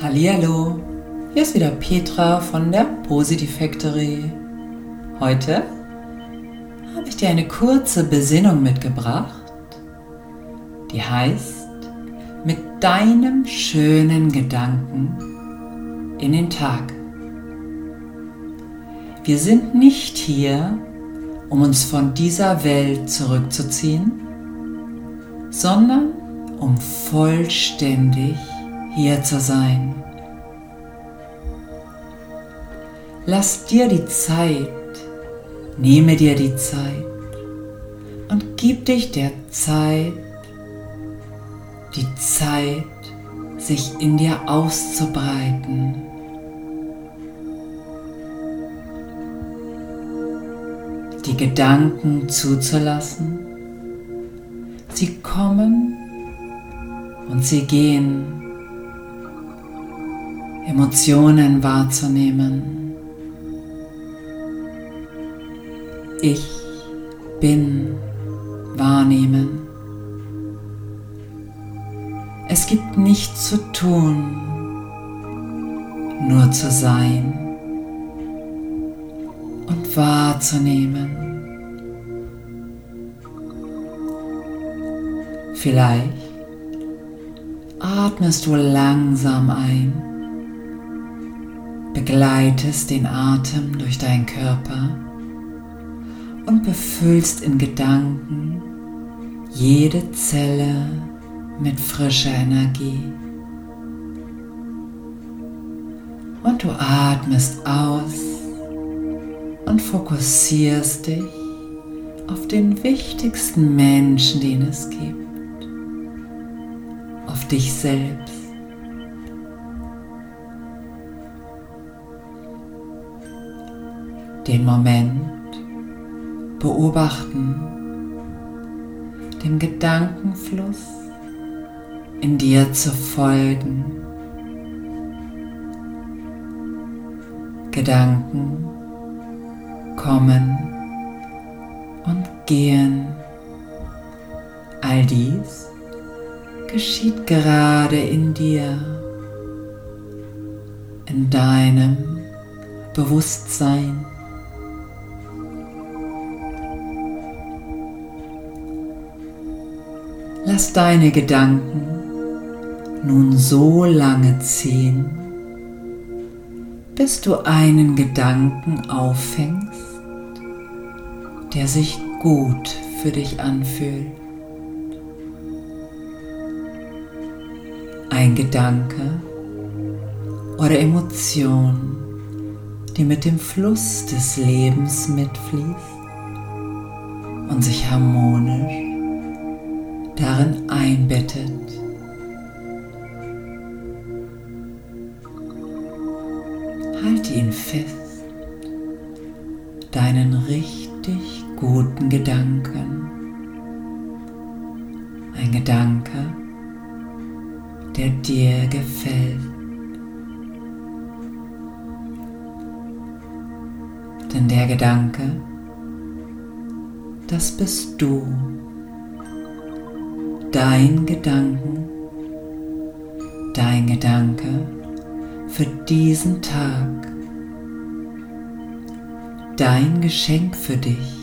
Hallihallo, hier ist wieder Petra von der Positive Factory. Heute habe ich dir eine kurze Besinnung mitgebracht, die heißt, mit deinem schönen Gedanken in den Tag. Wir sind nicht hier, um uns von dieser Welt zurückzuziehen, sondern um vollständig hier zu sein. Lass dir die Zeit, nehme dir die Zeit und gib dich der Zeit, die Zeit, sich in dir auszubreiten. Die Gedanken zuzulassen. Sie kommen und sie gehen. Emotionen wahrzunehmen. Ich bin wahrnehmen. Es gibt nichts zu tun, nur zu sein und wahrzunehmen. Vielleicht atmest du langsam ein, begleitest den Atem durch deinen Körper und befüllst in Gedanken jede Zelle mit frischer Energie. Und du atmest aus und fokussierst dich auf den wichtigsten Menschen, den es gibt auf dich selbst. Den Moment beobachten, dem Gedankenfluss in dir zu folgen. Gedanken kommen und gehen. All dies geschieht gerade in dir, in deinem Bewusstsein. Lass deine Gedanken nun so lange ziehen, bis du einen Gedanken auffängst, der sich gut für dich anfühlt. ein Gedanke oder Emotion, die mit dem Fluss des Lebens mitfließt und sich harmonisch darin einbettet. Halte ihn fest, deinen richtig guten Gedanken. Ein Gedanke, der dir gefällt. Denn der Gedanke, das bist du, dein Gedanken, dein Gedanke für diesen Tag, dein Geschenk für dich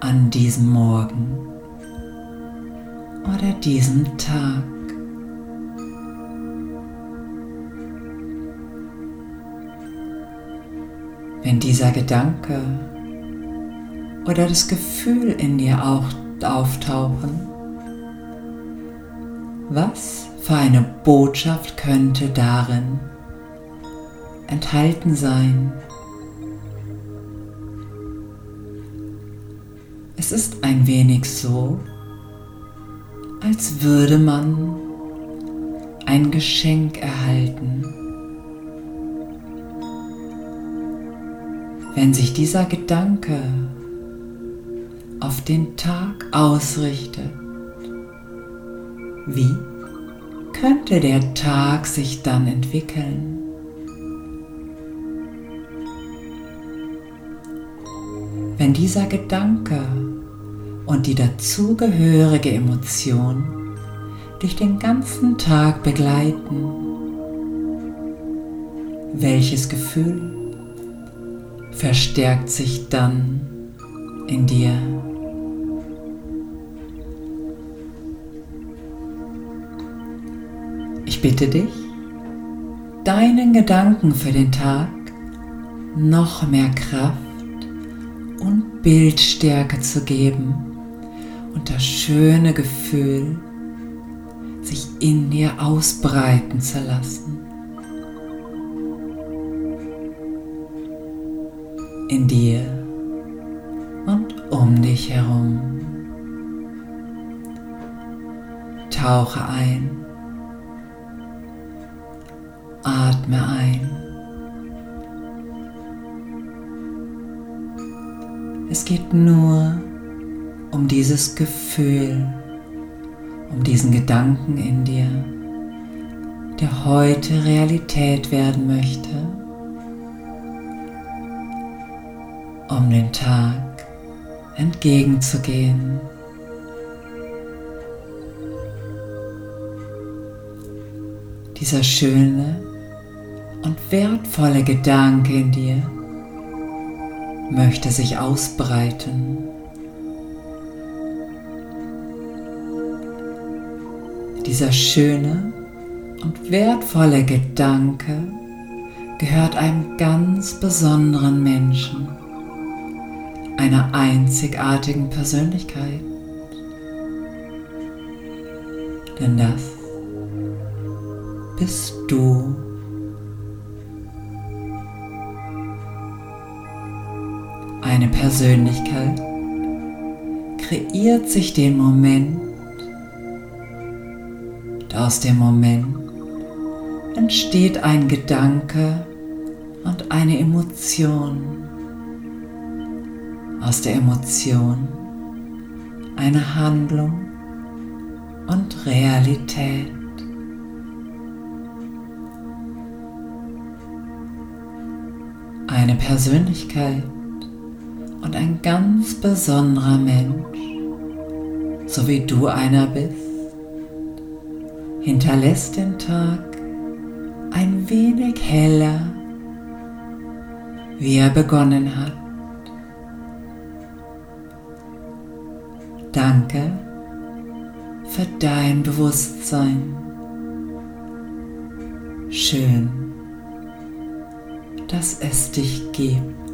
an diesem Morgen oder diesem Tag. Wenn dieser Gedanke oder das Gefühl in dir auch auftauchen, was für eine Botschaft könnte darin enthalten sein? Es ist ein wenig so, als würde man ein Geschenk erhalten. Wenn sich dieser Gedanke auf den Tag ausrichtet, wie könnte der Tag sich dann entwickeln? Wenn dieser Gedanke und die dazugehörige Emotion dich den ganzen Tag begleiten. Welches Gefühl verstärkt sich dann in dir? Ich bitte dich, deinen Gedanken für den Tag noch mehr Kraft und Bildstärke zu geben und das schöne Gefühl sich in dir ausbreiten zu lassen. In dir um dich herum. Tauche ein. Atme ein. Es geht nur um dieses Gefühl, um diesen Gedanken in dir, der heute Realität werden möchte, um den Tag entgegenzugehen. Dieser schöne und wertvolle Gedanke in dir möchte sich ausbreiten. Dieser schöne und wertvolle Gedanke gehört einem ganz besonderen Menschen, einer einzigartigen Persönlichkeit. Denn das bist du. Eine Persönlichkeit kreiert sich den Moment, aus dem Moment entsteht ein Gedanke und eine Emotion. Aus der Emotion eine Handlung und Realität. Eine Persönlichkeit und ein ganz besonderer Mensch, so wie du einer bist, hinterlässt den Tag ein wenig heller, wie er begonnen hat. Danke für dein Bewusstsein. Schön, dass es dich gibt.